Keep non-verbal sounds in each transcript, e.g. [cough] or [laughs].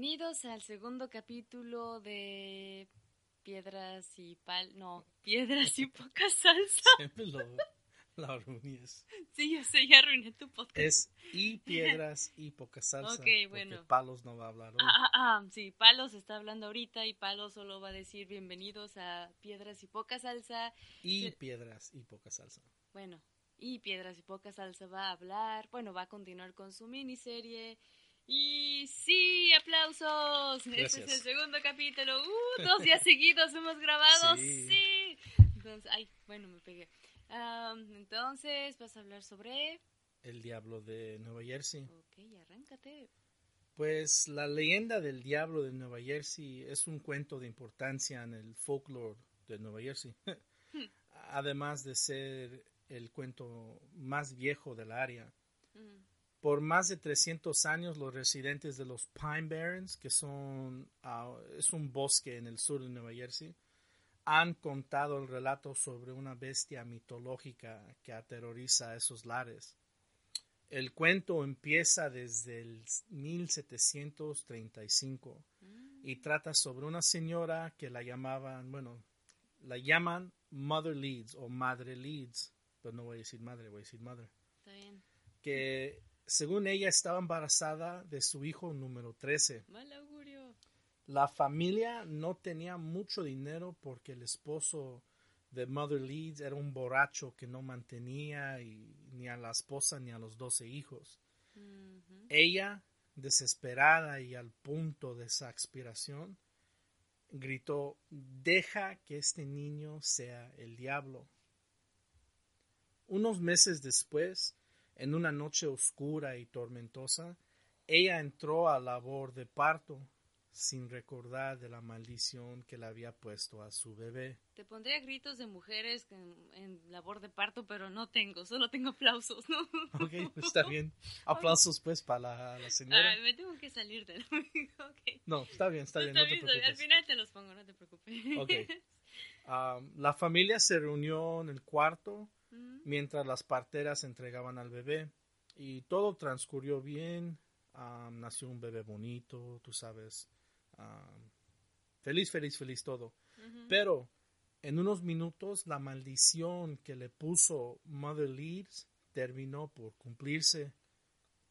Bienvenidos al segundo capítulo de Piedras y Pal... No, Piedras y Poca Salsa. Siempre [laughs] lo, lo arruinas. Sí, yo sé, ya arruiné tu podcast. Es y piedras y poca salsa. Ok, bueno. Palos no va a hablar hoy. Ah, ah, ah, sí, Palos está hablando ahorita y Palos solo va a decir bienvenidos a Piedras y Poca Salsa. y piedras y poca salsa. Bueno, y Piedras y Poca Salsa va a hablar, bueno, va a continuar con su miniserie. Y sí, aplausos. Este es Gracias. el segundo capítulo. Uh, dos días seguidos hemos grabado. Sí. Sí. Entonces, ay, bueno, me pegué. Am, entonces, vas a hablar sobre... El diablo de Nueva Jersey. Ok, arráncate. Pues la leyenda del diablo de Nueva Jersey es un cuento de importancia en el folklore de Nueva Jersey. [laughs] Además de ser el cuento más viejo del área. Mm, Por más de 300 años, los residentes de los Pine Barrens, que son ah, es un bosque en el sur de Nueva Jersey, han contado el relato sobre una bestia mitológica que aterroriza a esos lares. El cuento empieza desde el 1735 mm, y trata sobre una señora que la llamaban, bueno, la llaman Mother Leeds o Madre Leeds, pero no voy a decir madre, voy a decir mother está bien. que según ella estaba embarazada de su hijo número 13. Mal augurio. La familia no tenía mucho dinero porque el esposo de Mother Leeds era un borracho que no mantenía y- ni a la esposa ni a los 12 hijos. Ella, desesperada y al punto de esa expiración, gritó, deja que este niño sea el diablo. Unos meses después, en una noche oscura y tormentosa, ella entró a labor de parto, sin recordar de la maldición que le había puesto a su bebé. Te pondría gritos de mujeres en, en labor de parto, pero no tengo, solo tengo aplausos, ¿no? [laughs] Ok, pues está bien. Aplausos pues para la, la señora. Ay, me tengo que salir del [laughs] ok. No, está bien, está bien, no está bien, al preocupes. final te los pongo, no te preocupes. Ok. Um, [laughs] la familia se reunió en el cuarto Mm, mientras las parteras entregaban al bebé y todo transcurrió bien. Um, nació un bebé bonito, tú sabes. um, feliz, feliz, feliz todo. Pero en unos minutos la maldición que le puso Mother Leeds terminó por cumplirse.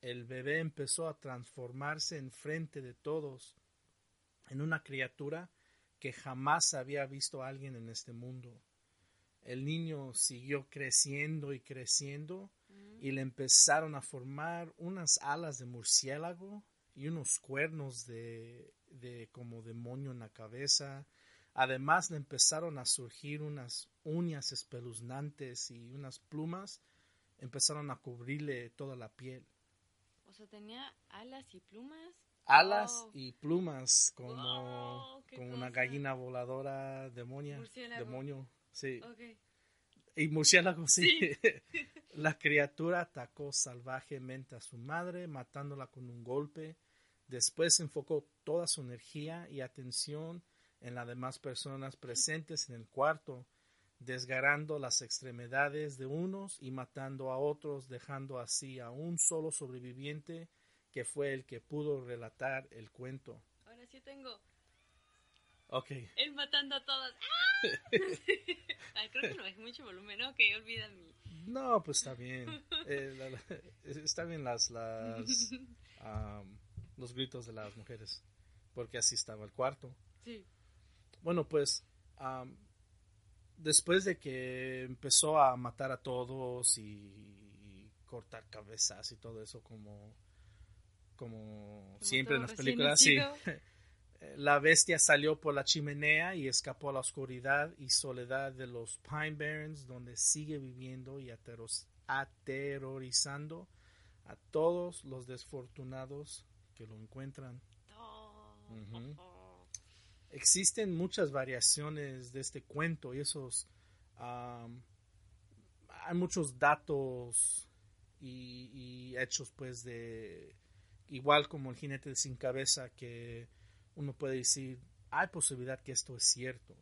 El bebé empezó a transformarse en frente de todos en una criatura que jamás había visto a alguien en este mundo. El niño siguió creciendo y creciendo Mm, y le empezaron a formar unas alas de murciélago y unos cuernos de, de como demonio en la cabeza. Además le empezaron a surgir unas uñas espeluznantes y unas plumas empezaron a cubrirle toda la piel. O sea, tenía alas y plumas. Alas Wow. y plumas como, Wow, una gallina voladora demonia, demonio. Sí. Ok. Y murciélago, sí. [laughs] la criatura atacó salvajemente a su madre, matándola con un golpe. Después enfocó toda su energía y atención en las demás personas presentes en el cuarto, desgarrando las extremidades de unos y matando a otros, dejando así a un solo sobreviviente que fue el que pudo relatar el cuento. Ahora sí tengo. Ok, Él matando a todas. ¡Ah! [laughs] Ay, creo que no hay mucho volumen. Ok, olvida mi. No, pues está bien. [laughs] Eh, la- la- está bien las, las [laughs] am, los gritos de las mujeres, porque así estaba el cuarto. Sí. Bueno, pues am, después de que empezó a matar a todos y cortar cabezas y todo eso como como siempre en las películas, sí. La bestia salió por la chimenea y escapó a la oscuridad y soledad de los Pine Barrens, donde sigue viviendo y aterrorizando a todos los desfortunados que lo encuentran. Existen muchas variaciones de este cuento y esos hay muchos datos y, hechos pues de igual como el jinete sin cabeza que uno puede decir hay posibilidad que esto es cierto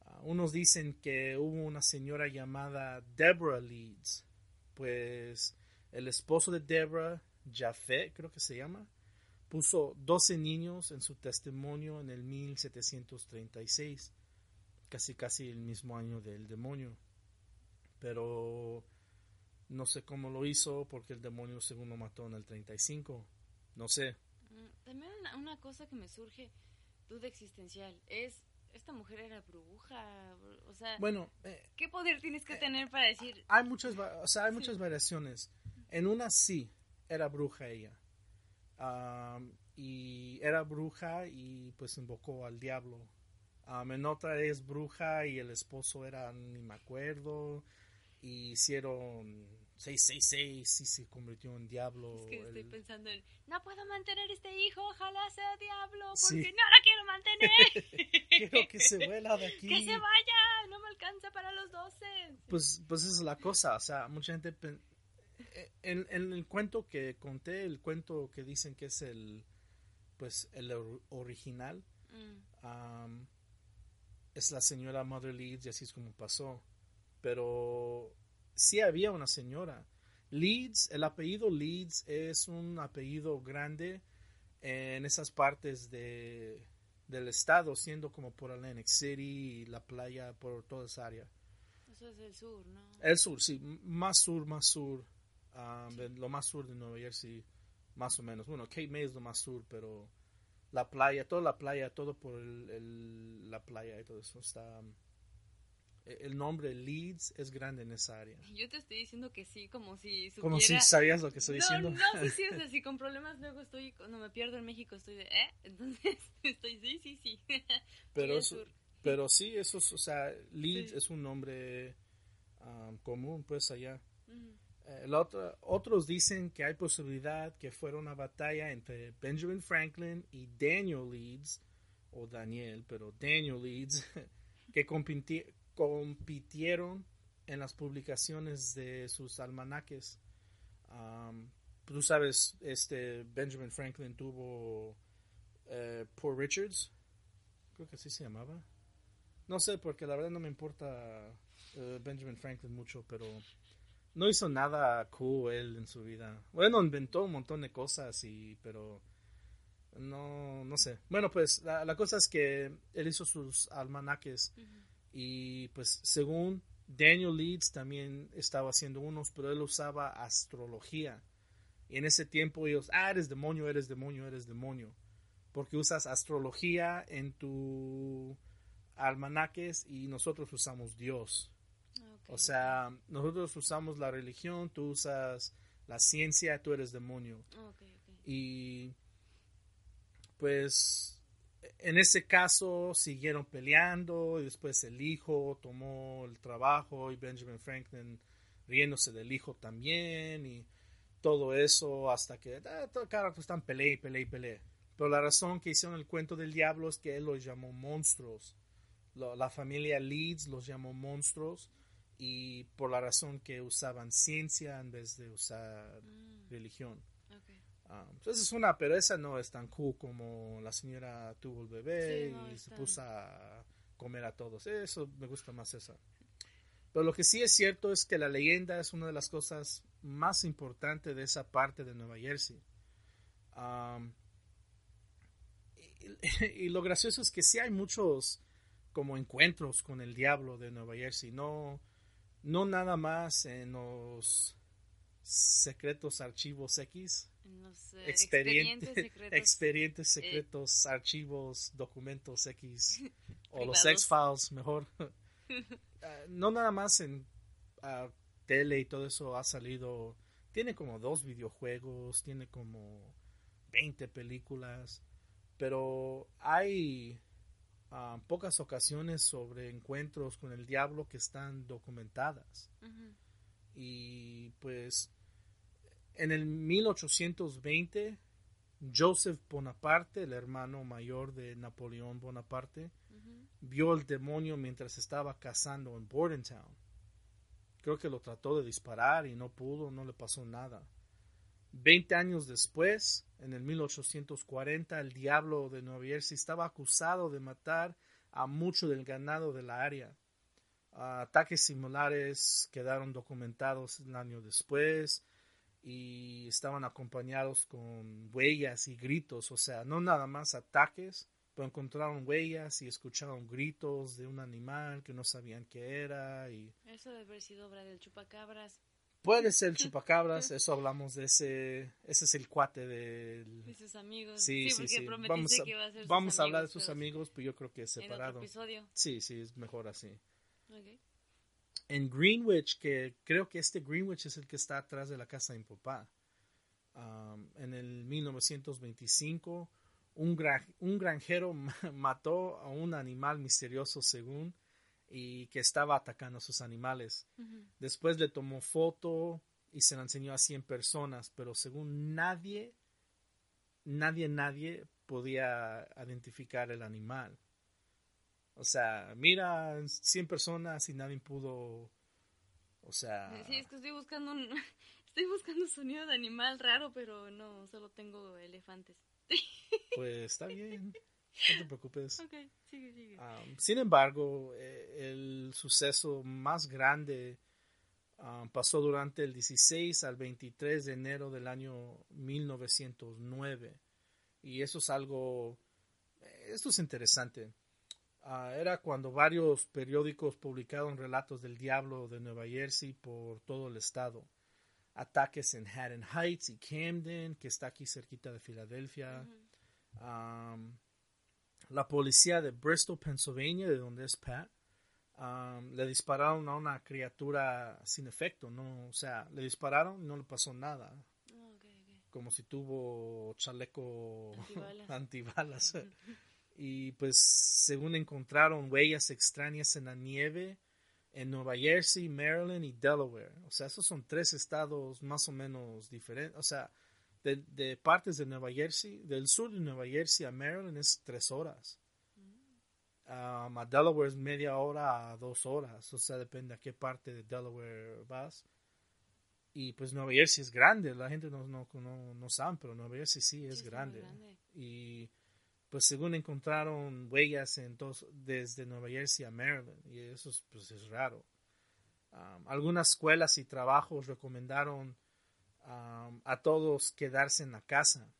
ah, unos dicen que hubo una señora llamada Deborah Leeds pues el esposo de Deborah Jafet creo que se llama puso 12 niños en su testimonio en el 1736, casi casi el mismo año del demonio. Pero no sé cómo lo hizo porque el demonio según lo mató en el 35. No sé. Mm, también una, cosa que me surge, duda existencial, es, esta mujer era bruja, o sea, bueno, eh, ¿qué poder tienes que eh, tener para decir? Hay muchas, o sea, hay muchas variaciones. En una sí, era bruja ella y era bruja y pues invocó al diablo. en otra es bruja y el esposo era, ni me acuerdo, y hicieron 666 y se convirtió en diablo. Es que estoy pensando en, no puedo mantener este hijo, ojalá sea diablo, porque no lo quiero mantener. [laughs] quiero que se vuela de [laughs] aquí. Que se vaya, no me alcanza para los 12. Pues, pues esa es la cosa, o sea, mucha gente en, el cuento que conté, el cuento que dicen que es el, pues, el original, mm. es la señora Mother Leeds y así es como pasó. Pero sí había una señora. Leeds, el apellido Leeds es un apellido grande en esas partes de, del estado, siendo como por Atlantic City y la playa, por toda esa área. Eso es el sur, ¿no? El sur, sí, más sur, más sur. Um, lo más sur de Nueva Jersey, más o menos. Bueno, Cape May es lo más sur, pero la playa, toda la playa, todo por el, la playa y todo eso está... Um, e, el nombre Leeds es grande en esa área. Yo te estoy diciendo que sí, como si supiera... Como si sabías lo que estoy diciendo. No, sí, sí, o sea, [laughs] si con problemas luego estoy, cuando me pierdo en México estoy de, ¿eh? Entonces [laughs] estoy, sí, sí, sí. [laughs] Pero, eso, pero sí, eso es, o sea, Leeds es un nombre um, común, pues, allá. Eh, otros dicen que hay posibilidad que fuera una batalla entre Benjamin Franklin y Daniel Leeds, o Daniel, pero Daniel Leeds, que compitieron en las publicaciones de sus almanaques. tú sabes, este Benjamin Franklin tuvo eh, Poor Richards, creo que así se llamaba. No sé, porque la verdad no me importa eh, Benjamin Franklin mucho, pero no hizo nada cool él en su vida. Bueno, inventó un montón de cosas y pero no no sé. Bueno, pues la, cosa es que él hizo sus almanaques y pues según Daniel Leeds también estaba haciendo unos, pero él usaba astrología. Y en ese tiempo ellos, ah, eres demonio, eres demonio, eres demonio. Porque usas astrología en tu almanaques y nosotros usamos Dios. O sea, nosotros usamos la religión, tú usas la ciencia, tú eres demonio. Y pues en ese caso siguieron peleando y después el hijo tomó el trabajo y Benjamin Franklin riéndose del hijo también y todo eso hasta que ah, cada están pelea y pelea y pelea. Pero la razón que hicieron el cuento del diablo es que él los llamó monstruos. la familia Leeds los llamó monstruos y por la razón que usaban ciencia en vez de usar mm. religión. Ah, entonces es una, pero esa no es tan cool como la señora tuvo el bebé y se puso a comer a todos. Eso me gusta más esa. Pero lo que sí es cierto es que la leyenda es una de las cosas más importantes de esa parte de Nueva Jersey. y, lo gracioso es que sí hay muchos como encuentros con el diablo de Nueva Jersey. No, no nada más en los secretos archivos X, eh, expedientes secretos, expedientes eh, secretos archivos, documentos X, o los X-Files, mejor. [laughs] Ah, no nada más en ah, tele y todo eso ha salido. Tiene como dos videojuegos, tiene como 20 películas, pero hay pocas ocasiones sobre encuentros con el diablo que están documentadas. Y pues en el 1820 Joseph Bonaparte, el hermano mayor de Napoleón Bonaparte, vio el demonio mientras estaba cazando en Bordentown. Creo que lo trató de disparar y no pudo, no le pasó nada. Veinte años después, en el 1840, el diablo de Nueva Jersey estaba acusado de matar a mucho del ganado de la área. Ataques similares quedaron documentados un año después y estaban acompañados con huellas y gritos, o sea, no nada más ataques, pero encontraron huellas y escucharon gritos de un animal que no sabían qué era. Y... Eso debe haber sido obra del chupacabras. Puede ser el [laughs] chupacabras, eso hablamos de ese, ese es el cuate del... De sus amigos. Sí, sí, sí. Vamos a, que a, vamos a hablar de sus amigos, pero yo creo que es separado. En episodio. Sí, sí, es mejor así. En Greenwich, que creo que este Greenwich es el que está atrás de la casa de mi papá. Um, en el 1925 un, un granjero [laughs] mató a un animal misterioso según y que estaba atacando a sus animales. Después le tomó foto y se la enseñó a 100 personas, pero según nadie, nadie, nadie podía identificar el animal. O sea, mira 100 personas y nadie pudo, o sea... Sí, es que estoy buscando un, [laughs] estoy buscando sonido de animal raro, pero no, solo tengo elefantes. [laughs] Pues está bien, no te preocupes. Okay, sigue, sigue. sin embargo, eh, el suceso más grande pasó durante el 16 al 23 de enero del año 1909. Y eso es algo, esto es interesante. Ah, era cuando varios periódicos publicaron relatos del diablo de Nueva Jersey por todo el estado. Ataques en Haddon Heights y Camden, que está aquí cerquita de Filadelfia la policía de Bristol, Pennsylvania, de donde es Pat, le dispararon a una criatura sin efecto, no, o sea, le dispararon y no le pasó nada. Oh, Como si tuvo chaleco antibalas. [laughs] y pues según encontraron huellas extrañas en la nieve en Nueva Jersey, Maryland y Delaware. O sea, esos son tres estados más o menos diferentes. O sea, de, partes de Nueva Jersey, del sur de Nueva Jersey a Maryland es tres horas. Um, a Delaware es media hora a dos horas, o sea, depende a qué parte de Delaware vas. Y pues Nueva Jersey es grande, la gente no, no, no, sabe, pero Nueva Jersey sí es grande. Y pues según encontraron huellas en dos, desde Nueva Jersey a Maryland, y eso es, pues, es raro. Um, algunas escuelas y trabajos recomendaron a todos quedarse en la casa,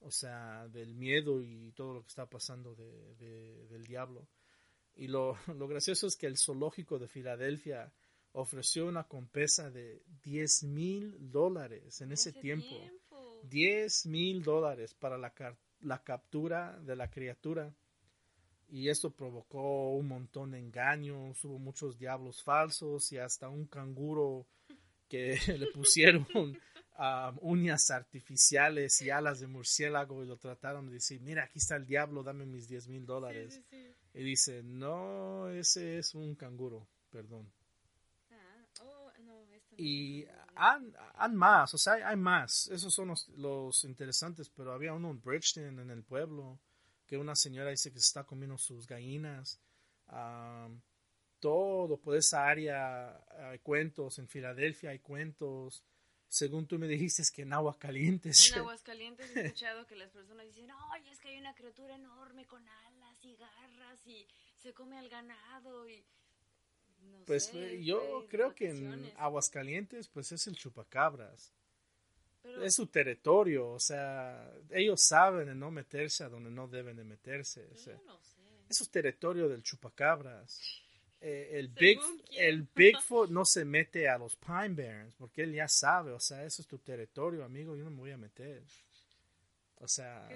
o sea, del miedo y todo lo que está pasando de, del diablo. Y lo, [laughs] lo, gracioso es que el zoológico de Filadelfia ofreció una compensa de 10 mil dólares en ese, tiempo. tiempo. 10 mil dólares para la, la captura de la criatura. Y esto provocó un montón de engaños, hubo muchos diablos falsos y hasta un canguro que [laughs] le pusieron [laughs] uñas artificiales y alas de murciélago y lo trataron de decir, mira, aquí está el diablo, dame mis 10 mil dólares. Y dice, no, ese es un canguro, perdón. Ah, oh, y han, más, o sea, hay más. Esos son los, interesantes, pero había uno en Bridgeton, en el pueblo, que una señora dice que se está comiendo sus gallinas. todo por esa área hay cuentos, en Filadelfia hay cuentos, según tú me dijiste, es que en Aguascalientes. En Aguascalientes he escuchado que las personas dicen, oye, es que hay una criatura enorme con alas y garras y se come al ganado y... pues eh, yo creo que en Aguascalientes pues es el chupacabras. es su territorio, o sea, ellos saben de no meterse a donde no deben de meterse. Eso es territorio del chupacabras. Eh, el, [laughs] Big, el Bigfoot no se mete a los Pine Barrens porque él ya sabe, o sea, eso es tu territorio, amigo, yo no me voy a meter. O sea,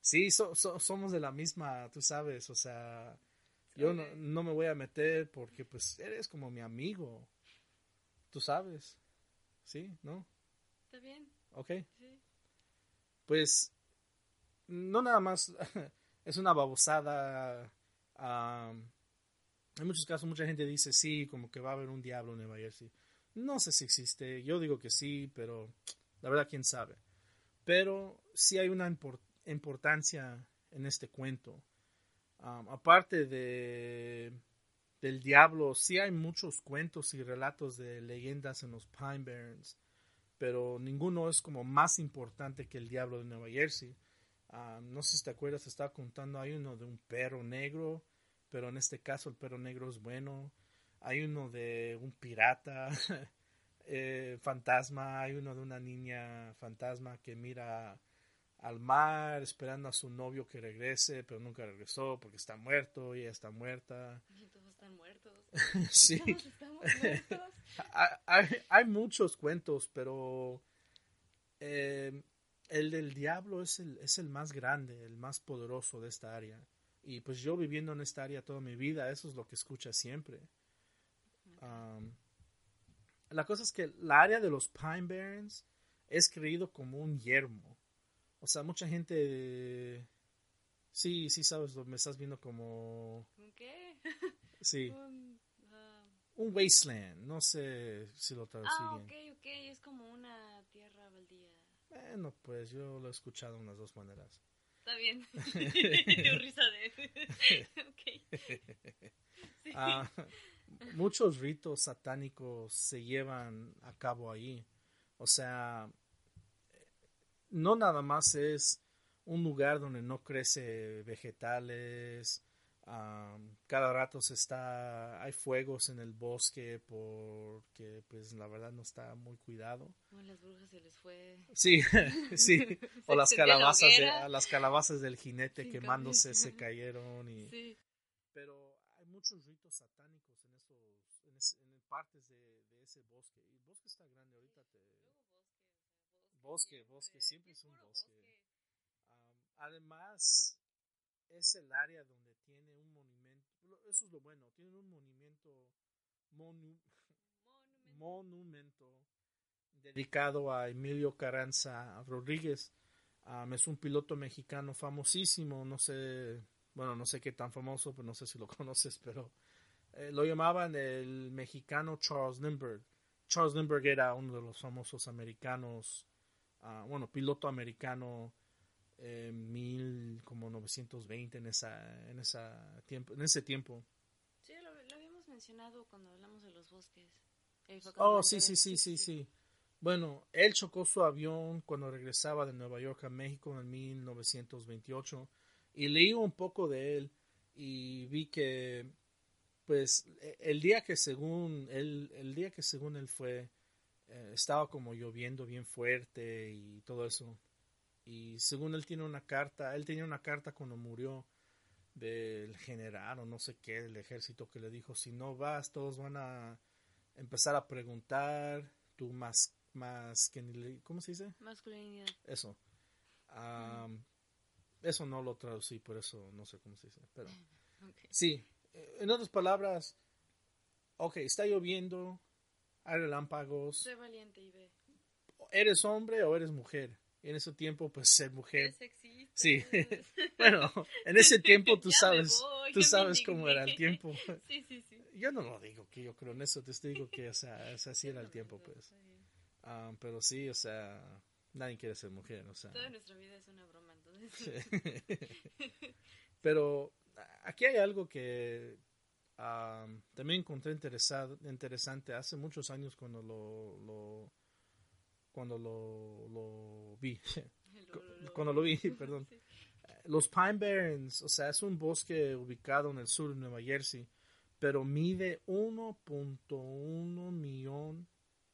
sí, somos de la misma, tú sabes, o sea, yo no, no, me voy a meter porque pues eres como mi amigo, tú sabes, ¿sí? ¿No? Está bien. Ok. Pues, no nada más, [laughs] es una babosada. En muchos casos mucha gente dice sí, como que va a haber un diablo en Nueva Jersey. No sé si existe, yo digo que sí, pero la verdad quién sabe. Pero sí hay una importancia en este cuento. Aparte de del diablo, sí hay muchos cuentos y relatos de leyendas en los Pine Barrens, pero ninguno es como más importante que el diablo de Nueva Jersey. no sé si te acuerdas, estaba contando, hay uno de un perro negro, pero en este caso el perro negro es bueno. Hay uno de un pirata [laughs] eh, fantasma, hay uno de una niña fantasma que mira al mar esperando a su novio que regrese, pero nunca regresó porque está muerto y ella está muerta. Y todos están muertos. [laughs] sí. [laughs] hay, muchos cuentos, pero eh, el del diablo es el, es el más grande, el más poderoso de esta área. Y pues yo viviendo en esta área toda mi vida, eso es lo que escucha siempre. la cosa es que la área de los Pine Barrens es creído como un yermo. O sea, mucha gente... Sí, sí sabes, me estás viendo como... ¿Un qué? [laughs] Sí. un, un, wasteland, no sé si lo traducí ah, bien. ok, ok, es como una tierra baldía. Bueno, pues yo lo he escuchado de unas dos maneras. Está bien. [laughs] [laughs] Tu risa de... Ah, muchos ritos satánicos se llevan a cabo ahí. O sea, no nada más es un lugar donde no crece vegetales. cada rato se está, hay fuegos en el bosque porque pues la verdad no está muy cuidado. O las brujas se les fue. Sí, [laughs] [laughs] sí. o las calabazas, de, las calabazas del jinete quemándose se cayeron y. Sí. Pero hay muchos ritos satánicos en esos, en, partes de, de, ese bosque. Y el bosque está grande ahorita. Te, bosque, bosque, siempre es un bosque. además, es el área donde tiene un monumento, eso es lo bueno, tiene un monumento, monumento [laughs] dedicado a Emilio Carranza Rodríguez. es un piloto mexicano famosísimo, no sé, bueno, no sé qué tan famoso, pero no sé si lo [laughs] conoces, pero eh, lo llamaban el mexicano Charles Lindbergh. Charles Lindbergh era uno de los famosos americanos bueno, piloto americano en mil como 920 en esa en esa tiempo en ese tiempo. Sí lo, habíamos mencionado cuando hablamos de los bosques. Oh sí sí sí sí sí bueno él chocó su avión cuando regresaba de Nueva York a México en 1928 y leí un poco de él y vi que pues e, el día que según él el día que según él fue eh, estaba como lloviendo bien fuerte y todo eso. Y según él tiene una carta, él tenía una carta cuando murió del general o no sé qué del ejército que le dijo, si no vas, todos van a empezar a preguntar tu más, más, ¿cómo se dice? Masculinidad. Eso. Eso no lo traducí, por eso no sé cómo se dice. Pero [laughs] sí, en otras palabras, ok, está lloviendo, hay relámpagos. Sé valiente y ve. ¿Eres hombre o eres mujer? en ese tiempo, pues ser mujer. Sí. [laughs] bueno, en ese tiempo tú [laughs] sabes, tú sabes cómo era el tiempo. [laughs] sí, sí, sí. Yo no lo digo que yo creo en eso, te digo que o sea, así era el tiempo, pues. Ah, pero sí, o sea, nadie quiere ser mujer, o sea. Toda nuestra vida es una broma, entonces. pero aquí hay algo que también encontré interesado, interesante hace muchos años cuando lo, lo cuando lo, lo vi. [laughs] cuando lo vi, [laughs] perdón. Los Pine Barrens, o sea, es un bosque ubicado en el sur de Nueva Jersey, pero mide 1.1 millón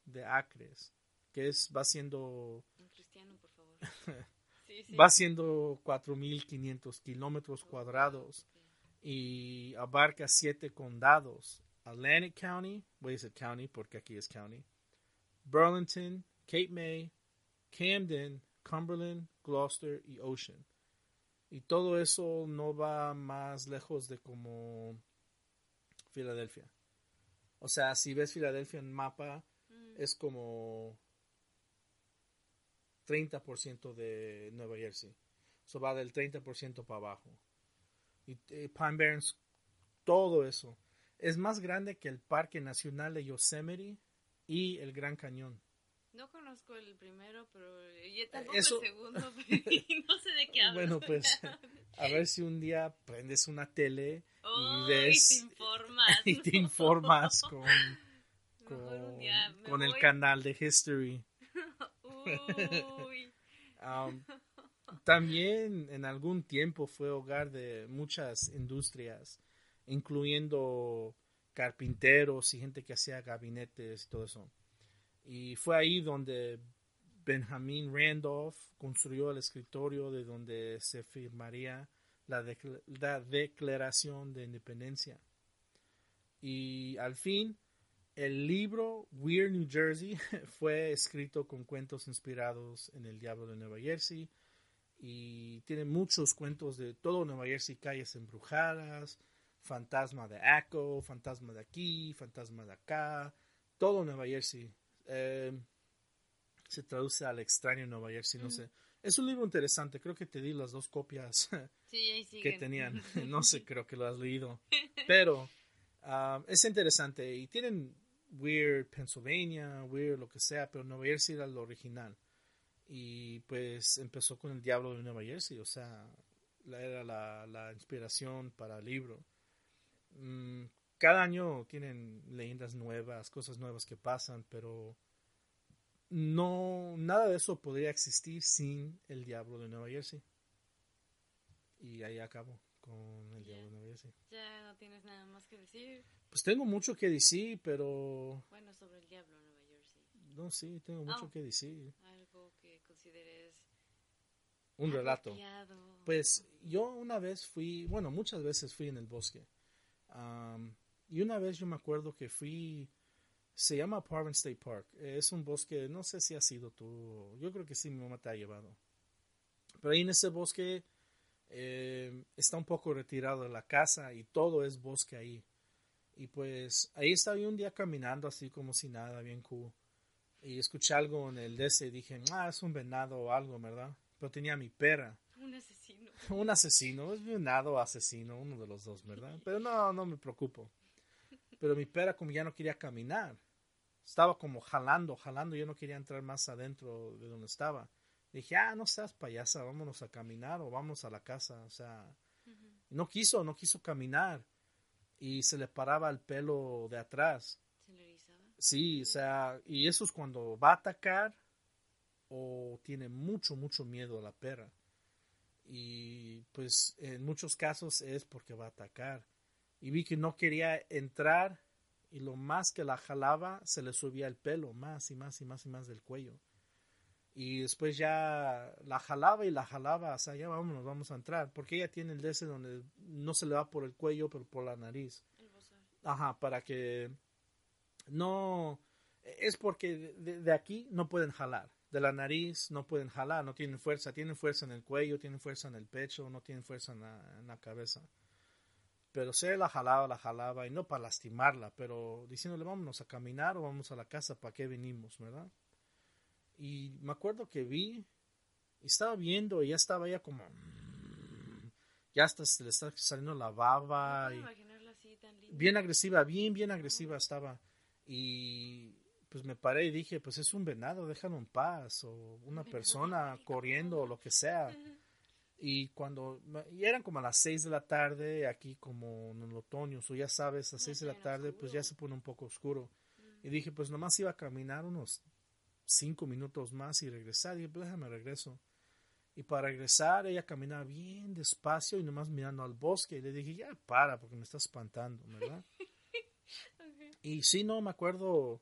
de acres, que es, va siendo... Un cristiano, por favor. [laughs] Va siendo 4.500 kilómetros cuadrados y abarca siete condados. Atlantic County, voy a decir county porque aquí es county, Burlington, Cape May, Camden, Cumberland, Gloucester y Ocean. Y todo eso no va más lejos de como Filadelfia. O sea, si ves Filadelfia en mapa, mm. es como 30% de Nueva Jersey. Eso va del 30% para abajo y eh, Pine Barrens, todo eso. Es más grande que el Parque Nacional de Yosemite y el Gran Cañón. No conozco el primero, pero yo tampoco el segundo, [laughs] [laughs] no sé de qué hablo. Bueno, pues [laughs] a ver si un día prendes una tele y ves y te informas, y te informas con, con, el canal de History. Uy. Um, también en algún tiempo fue hogar de muchas industrias, incluyendo carpinteros y gente que hacía gabinetes y todo eso. Y fue ahí donde Benjamin Randolph construyó el escritorio de donde se firmaría la, Declaración de Independencia. Y al fin, el libro Weird New Jersey [laughs] fue escrito con cuentos inspirados en el Diablo de Nueva Jersey y tiene muchos cuentos de todo Nueva Jersey, calles embrujadas, fantasma de Echo, fantasma de aquí, fantasma de acá, todo Nueva Jersey. Eh, se traduce al extraño Nueva Jersey, no sé. Es un libro interesante, creo que te di las dos copias [laughs] que tenían. [laughs] No sé, creo que lo has leído. [laughs] Pero ah, es interesante y tienen Weird Pennsylvania, Weird lo que sea, pero Nueva Jersey era lo original. Y pues empezó con el Diablo de Nueva Jersey, o sea, era la, inspiración para el libro. Mm, cada año tienen leyendas nuevas, cosas nuevas que pasan, pero no, nada de eso podría existir sin el Diablo de Nueva Jersey. Y ahí acabo con el Diablo de Nueva Jersey. Ya no tienes nada más que decir. Pues tengo mucho que decir, pero... Bueno, sobre el Diablo de Nueva Jersey. No, sí, tengo mucho oh. que decir. Consideres... Un relato. Pues yo una vez fui, bueno, muchas veces fui en el bosque. Y una vez yo me acuerdo que fui, se llama Parvin State Park. Es un bosque, no sé si has sido tú, yo creo que sí, mi mamá te ha llevado. Pero ahí en ese bosque eh, está un poco retirado de la casa y todo es bosque ahí. Y pues ahí estaba yo un día caminando así como si nada, bien cool. Y escuché algo en el DC y dije, ah, es un venado o algo, ¿verdad? Pero tenía mi perra. Un asesino. [laughs] un asesino, es venado o asesino, uno de los dos, ¿verdad? Pero no, no me preocupo. Pero mi perra como ya no quería caminar. Estaba como jalando, jalando. Yo no quería entrar más adentro de donde estaba. Dije, ah, no seas payasa, vámonos a caminar o vamos a la casa. O sea, no quiso, no quiso caminar. Y se le paraba el pelo de atrás. Sí, o sea, y eso es cuando va a atacar o tiene mucho, mucho miedo a la perra. Y pues en muchos casos es porque va a atacar y vi que no quería entrar y lo más que la jalaba se le subía el pelo más y más y más y más del cuello. Y después ya la jalaba y la jalaba, o sea, ya vámonos, vamos a entrar, porque ella tiene el de ese donde no se le va por el cuello, pero por la nariz. Ajá, para que no, es porque de, aquí no pueden jalar, de la nariz no pueden jalar, no tienen fuerza, tienen fuerza en el cuello, tienen fuerza en el pecho, no tienen fuerza en la cabeza. Pero se la jalaba, la jalaba, y no para lastimarla, pero diciéndole vámonos a caminar o vamos a la casa, ¿para qué venimos, verdad? Y me acuerdo que vi, y estaba viendo, y ya estaba ya como, ya hasta se le está saliendo la baba. y, bien agresiva, bien, bien agresiva estaba. Y pues me paré y dije, pues es un venado, déjalo en paz, o una persona corriendo, o lo que sea. Y cuando, y eran como a las 6 de la tarde, aquí como en el otoño, o ya sabes, a las 6 de la tarde, pues ya se pone un poco oscuro. Y dije, pues nomás iba a caminar unos 5 minutos más y regresar. Y dije, pues déjame regreso. Y para regresar, ella caminaba bien despacio y nomás mirando al bosque. Y le dije, ya para, porque me está espantando, ¿verdad? [laughs] Y sí, no, me acuerdo,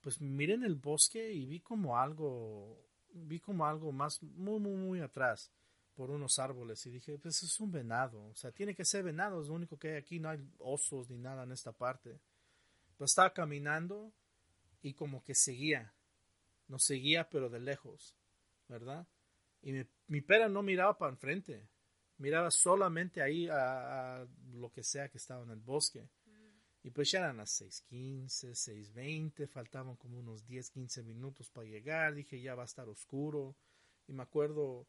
pues miré en el bosque y vi como algo, vi como algo más, muy, muy, muy atrás por unos árboles y dije, pues es un venado, o sea, tiene que ser venado, es lo único que hay aquí, no hay osos ni nada en esta parte. Pero estaba caminando y como que seguía, nos seguía pero de lejos, ¿verdad? Y mi, mi pera no miraba para enfrente, miraba solamente ahí a, lo que sea que estaba en el bosque. Y pues ya eran las 6.15, 6.20, faltaban como unos 10, 15 minutos para llegar, dije ya va a estar oscuro. Y me acuerdo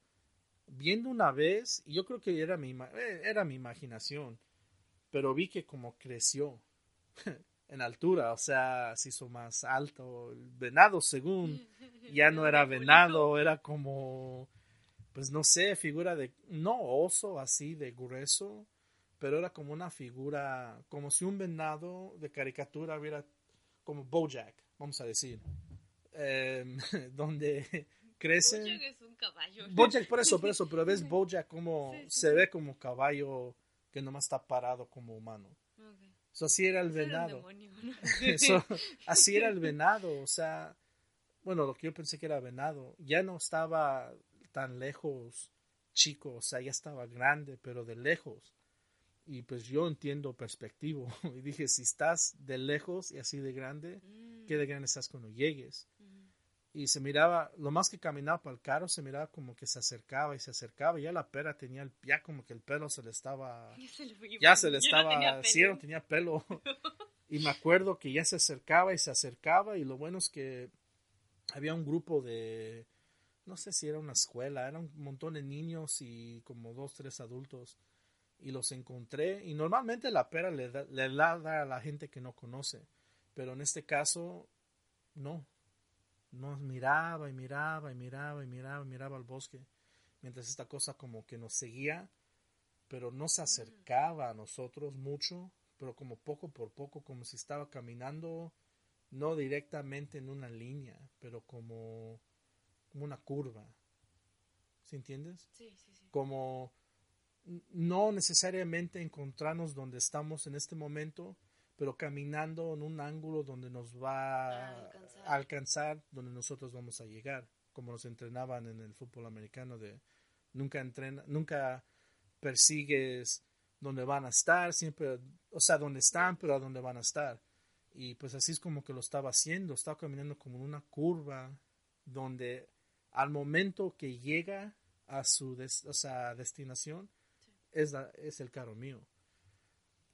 viendo una vez, y yo creo que era mi, eh, era mi imaginación, pero vi que como creció, [laughs] en altura, o sea, se hizo más alto. El venado, según, [laughs] ya no era venado, era como, pues no sé, figura de, no oso así de grueso, pero era como una figura, como si un venado de caricatura hubiera, como Bojack, vamos a decir, em, [laughs] donde [laughs] crecen. Bojack es un caballo. Bojack, por eso, por eso, pero ves [laughs] Bojack como se ve como caballo que nomás está parado como humano. So, así era el venado. así era el venado, o sea, bueno, lo que yo pensé que era venado, ya no estaba tan lejos chico, o sea, ya estaba grande, pero de lejos. Y pues yo entiendo perspectivo. [laughs] Y dije, si estás de lejos y así de grande, ¿qué de grande estás cuando llegues? y se miraba, lo más que caminaba para el carro, se miraba como que se acercaba y se acercaba. Y ya la pera tenía el, ya como que el pelo se le estaba, [laughs] ya se le, [laughs] estaba, sí, no tenía pelo. y me acuerdo que ya se acercaba y se acercaba. Y lo bueno es que había un grupo de, no sé si era una escuela, era un montón de niños y como dos, tres adultos. Y los encontré. Y normalmente la pera le da, le da a la gente que no conoce. Pero en este caso, no nos miraba y miraba y miraba y miraba y miraba al bosque, mientras esta cosa como que nos seguía, pero no se acercaba a nosotros mucho, pero como poco por poco, como si estaba caminando, no directamente en una línea, pero como, como una curva. ¿Sí entiendes? Sí, sí, sí. Como no necesariamente encontrarnos donde estamos en este momento, pero caminando en un ángulo donde nos va a alcanzar. donde nosotros vamos a llegar, como nos entrenaban en el fútbol americano de nunca entrena, nunca persigues donde van a estar, siempre, o sea, donde están, pero a dónde van a estar. Y pues así es como que lo estaba haciendo, estaba caminando como en una curva donde al momento que llega a su destinación es, es el carro mío.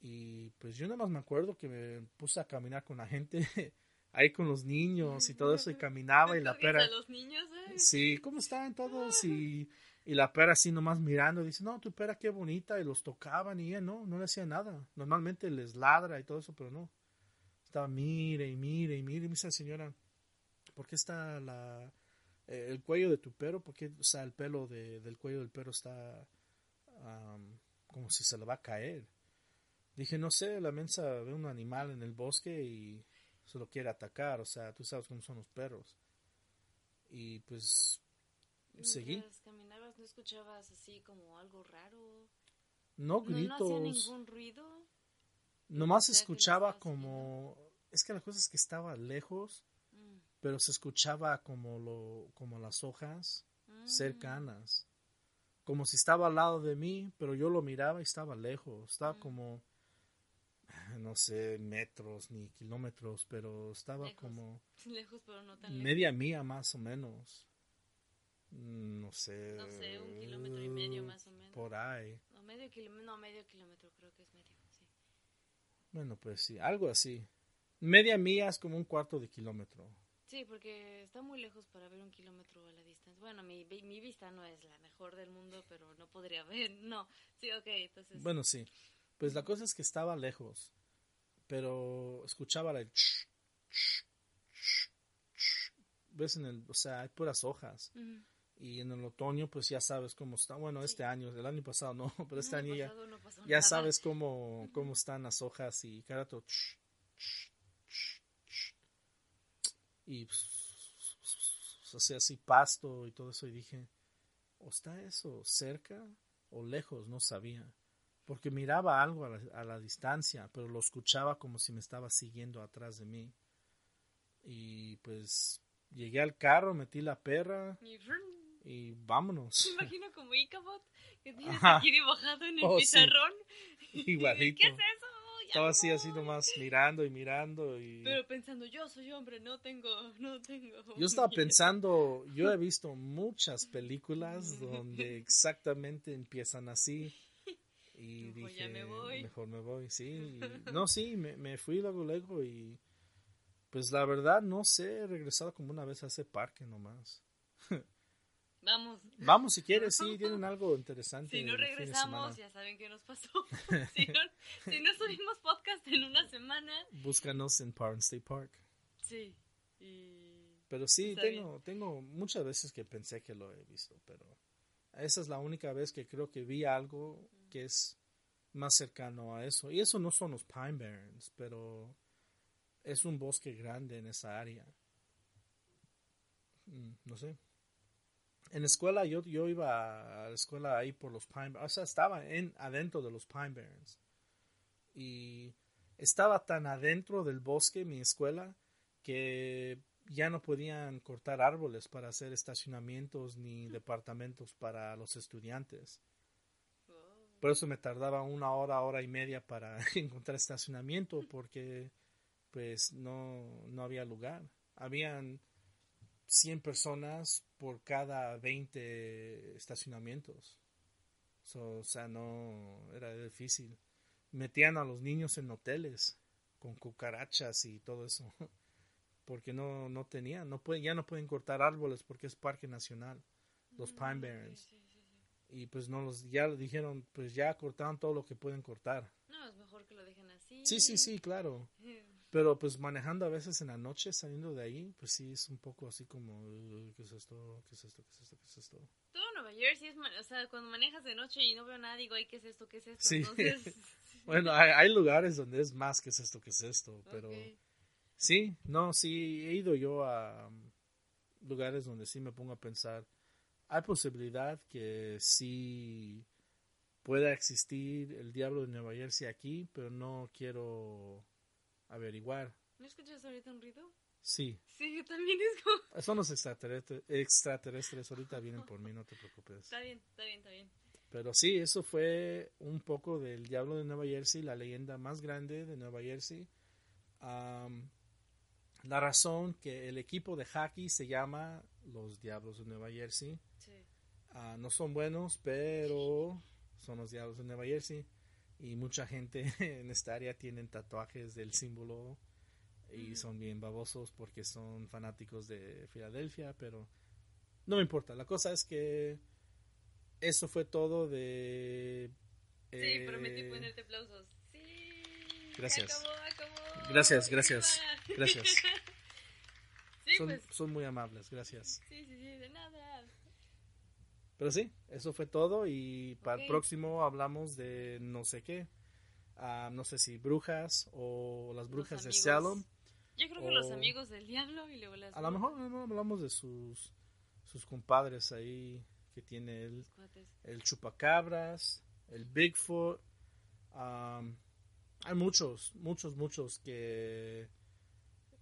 Y pues yo nada más me acuerdo que me puse a caminar con la gente, [laughs] ahí con los niños y todo eso, y caminaba y la pera... los niños, eh? Sí, ¿cómo están todos? Y, y la pera así nomás mirando, dice, no, tu pera qué bonita, y los tocaban y ella no, no le hacía nada. Normalmente les ladra y todo eso, pero no. Estaba mire y mire y mire, y me dice la señora, ¿por qué está la, eh, el cuello de tu perro? ¿Por qué, o sea, el pelo de, del cuello del perro está como si se le va a caer? Dije, no sé, la mensa ve un animal en el bosque y se lo quiere atacar, o sea, tú sabes cómo son los perros. Y pues seguí. caminabas, ¿no escuchabas así como algo raro? No gritos. ¿No, hacía ningún ruido? Nomás escuchaba como... Es que la cosa es que estaba lejos, mm. pero se escuchaba como, lo, como las hojas mm. cercanas. Como si estaba al lado de mí, pero yo lo miraba y estaba lejos. Estaba mm. como no sé, metros ni kilómetros, pero estaba como... [laughs] Lejos, pero no tan Media mía más o menos. No sé. No sé, un kilómetro y medio más o menos. Por ahí. No, medio kilómetro, no, medio kilómetro creo que es medio, sí. Bueno, pues sí, algo así. Media mía es como un cuarto de kilómetro. Sí, porque está muy lejos para ver un kilómetro a la distancia. Bueno, mi, mi vista no es la mejor del mundo, pero no podría ver. [laughs] No, sí, ok, entonces... Bueno, sí. Pues la cosa es que estaba lejos pero escuchaba el ves en el o sea hay puras hojas y en el otoño pues ya sabes cómo está. Bueno este año el año pasado no [laughs] pero este año ya ya sabes cómo cómo están las hojas y cada rato y pues, sea así pasto y todo eso y dije o está eso cerca o lejos no sabía porque miraba algo a la, distancia, pero lo escuchaba como si me estaba siguiendo atrás de mí. Y pues llegué al carro, metí la perra y, vámonos. Me imagino como Icabot, que tienes aquí dibujado en el oh, pizarrón. Igualito. ¿Qué es eso? Estaba así, así nomás mirando y mirando y... Pero pensando, yo soy hombre, no tengo, no tengo... Yo estaba pensando, yo he visto muchas [laughs] películas donde exactamente empiezan así [laughs] y dije, mejor me voy, sí. [laughs] no, sí, me, me, fui luego, luego y pues la verdad no sé, he regresado como una vez a ese parque nomás. Vamos. Vamos si quieres, sí, tienen algo interesante. Si no regresamos, ya saben qué nos pasó. [laughs] si, no, si no subimos podcast en una semana. Búscanos en Park State Park. Sí. Pero sí, tengo, tengo muchas veces que pensé que lo he visto, pero esa es la única vez que creo que vi algo que es más cercano a eso. Y eso no son los Pine Barrens, pero es un bosque grande en esa área. Mm, no sé. En la escuela, yo, yo iba a la escuela ahí por los Pine Barrens, o sea, estaba en, adentro de los Pine Barrens. Y estaba tan adentro del bosque mi escuela que ya no podían cortar árboles para hacer estacionamientos ni [laughs] departamentos para los estudiantes. Por eso me tardaba una hora, hora y media para [laughs] encontrar estacionamiento porque pues no, no había lugar. Habían 100 personas por cada 20 estacionamientos. o sea, no era difícil. Metían a los niños en hoteles con cucarachas y todo eso. [laughs] porque no, no tenían, no pueden, ya no pueden cortar árboles porque es parque nacional, los mm, Pine Barrens. Y pues no los, ya dijeron, pues ya cortaron todo lo que pueden cortar. No, es mejor que lo dejen así. Sí, sí, sí, claro. [laughs] Pero pues manejando a veces en la noche, saliendo de ahí, pues sí es un poco así como, ¿qué es esto? ¿Qué es esto? ¿Qué es esto? ¿Qué es esto? Todo Nueva Jersey es, o sea, cuando manejas de noche y no veo nada, digo, ay, ¿qué es esto? ¿Qué es esto? Sí. Entonces... [laughs] bueno, hay, hay, lugares donde es más, ¿qué es esto? ¿Qué es esto? Pero... Sí, no, sí, he ido yo a um, lugares donde sí me pongo a pensar, hay posibilidad que sí pueda existir el diablo de Nueva Jersey aquí, pero no quiero averiguar. ¿No escuchas ahorita un ruido? Sí. Sí, yo también es como... [laughs] Son los extraterrestres, extraterrestres, ahorita vienen por mí, no te preocupes. Está bien, está bien, está bien. Pero sí, eso fue un poco del diablo de Nueva Jersey, la leyenda más grande de Nueva Jersey. La razón que el equipo de hockey se llama los Diablos de Nueva Jersey. Ah, no son buenos, pero son los Diablos de Nueva Jersey. Y mucha gente [laughs] en esta área tienen tatuajes del símbolo y son bien babosos porque son fanáticos de Filadelfia, pero no me importa. La cosa es que eso fue todo de... sí, prometí ponerte aplausos. Sí. Gracias. Gracias, gracias. [laughs] Gracias. Pues. son, muy amables, gracias. Sí, sí, sí, de nada. Pero sí, eso fue todo y para el próximo hablamos de no sé qué. Ah, no sé si brujas o las brujas de Salem. Yo creo que los amigos del diablo y luego las... A lo mejor hablamos de sus, sus compadres ahí que tiene el, el chupacabras, el Bigfoot. hay muchos, muchos, muchos que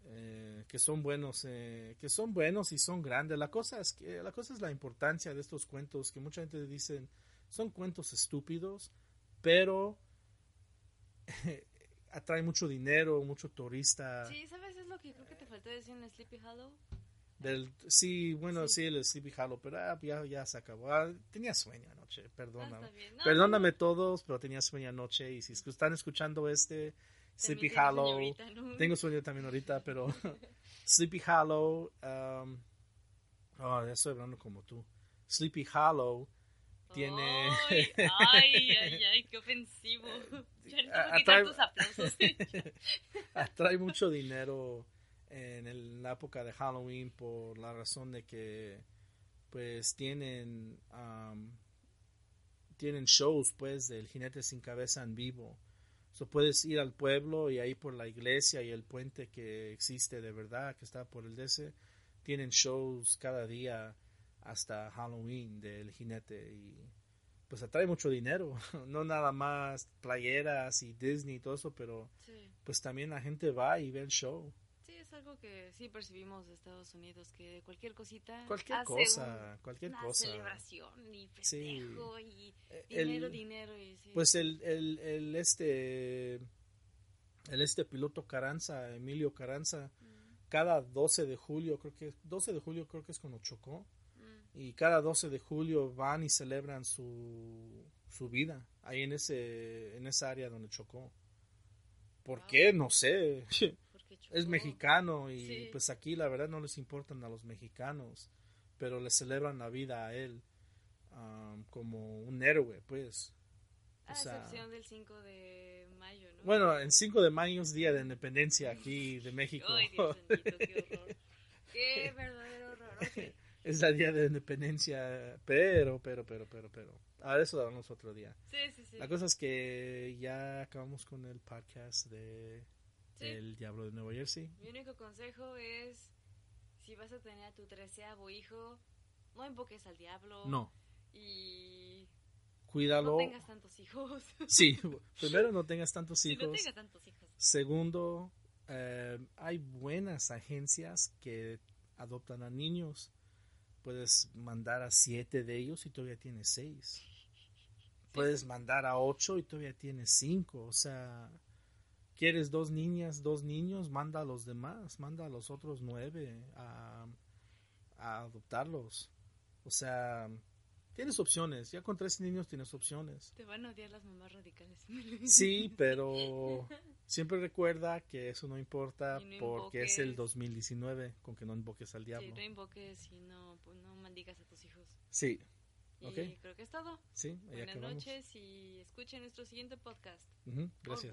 eh, que son buenos, eh, que son buenos y son grandes. La cosa es que la cosa es la importancia de estos cuentos que mucha gente dicen son cuentos estúpidos, pero [laughs] atrae mucho dinero, mucho turista. Sí, ¿sabes? Es lo que creo que te faltó decir en Sleepy Hollow. Del, sí, bueno, sí. el Sleepy Hollow, pero ah, ya, ya se acabó. Ah, tenía sueño anoche, perdóname. Ah, Perdóname todos, pero tenía sueño anoche y si están escuchando este, Sleepy Hollow. Tengo sueño también ahorita, pero [laughs] Sleepy Hollow. Um, oh, ya estoy hablando como tú. Sleepy Hollow tiene. ay, ay, ay, qué ofensivo. [laughs] Ya no atrae, tus aplausos. [laughs] atrae mucho dinero en la época de Halloween por la razón de que, pues, tienen. Um, tienen shows, pues, del jinete sin cabeza en vivo So puedes ir al pueblo y ahí por la iglesia y el puente que existe de verdad, que está por el DC, tienen shows cada día hasta Halloween del jinete y pues atrae mucho dinero, [laughs] no nada más playeras y Disney y todo eso, pero pues también la gente va y ve el show algo que sí percibimos de Estados Unidos, que cualquier cosita. Cualquier cosa, cualquier una cosa. celebración y festejo y eh, dinero, dinero. Y, Pues el, el, el, este. El este piloto Caranza, Emilio Caranza, mm. cada 12 de julio, creo que 12 de julio creo que es cuando chocó. Mm. Y cada 12 de julio van y celebran su, su vida ahí en ese en esa área donde chocó. ¿Por qué? No sé. [laughs] es mexicano y pues aquí la verdad no les importan a los mexicanos. pero le celebran la vida a él um, como un héroe, pues. A excepción del 5 de mayo, ¿no? Bueno, el 5 de mayo es Día de Independencia aquí de México. Ay, Dios bendito, qué horror. Qué [laughs] verdadero horror. Okay. es la Día de Independencia, pero, pero, pero, pero, pero. A eso hablamos otro día. Sí, sí, sí. La cosa es que ya acabamos con el podcast de Sí. El Diablo de Nueva Jersey. Mi único consejo es, si vas a tener a tu treceavo hijo, no invoques al diablo. No, Y cuídalo. no tengas tantos hijos. [laughs] Sí, [laughs] primero no tengas tantos Sí, no hijos. tengas tantos hijos. Segundo, eh, hay buenas agencias que adoptan a niños. Puedes mandar a siete de ellos y todavía tienes seis. Puedes mandar a ocho y todavía tienes cinco. O sea, quieres dos niñas, dos niños, manda a los demás, manda a los otros nueve a, a adoptarlos. O sea, tienes opciones. Ya con tres niños tienes opciones. Te van a odiar las mamás radicales. [laughs] Sí, pero siempre recuerda que eso no importa no porque es el invoques. 2019 con que no invoques al Sí, diablo. no invoques y no, pues, no maldigas a tus hijos. Sí, Y Ok. creo que es todo. sí, Buenas acabamos. noches y escuchen nuestro siguiente podcast. Gracias.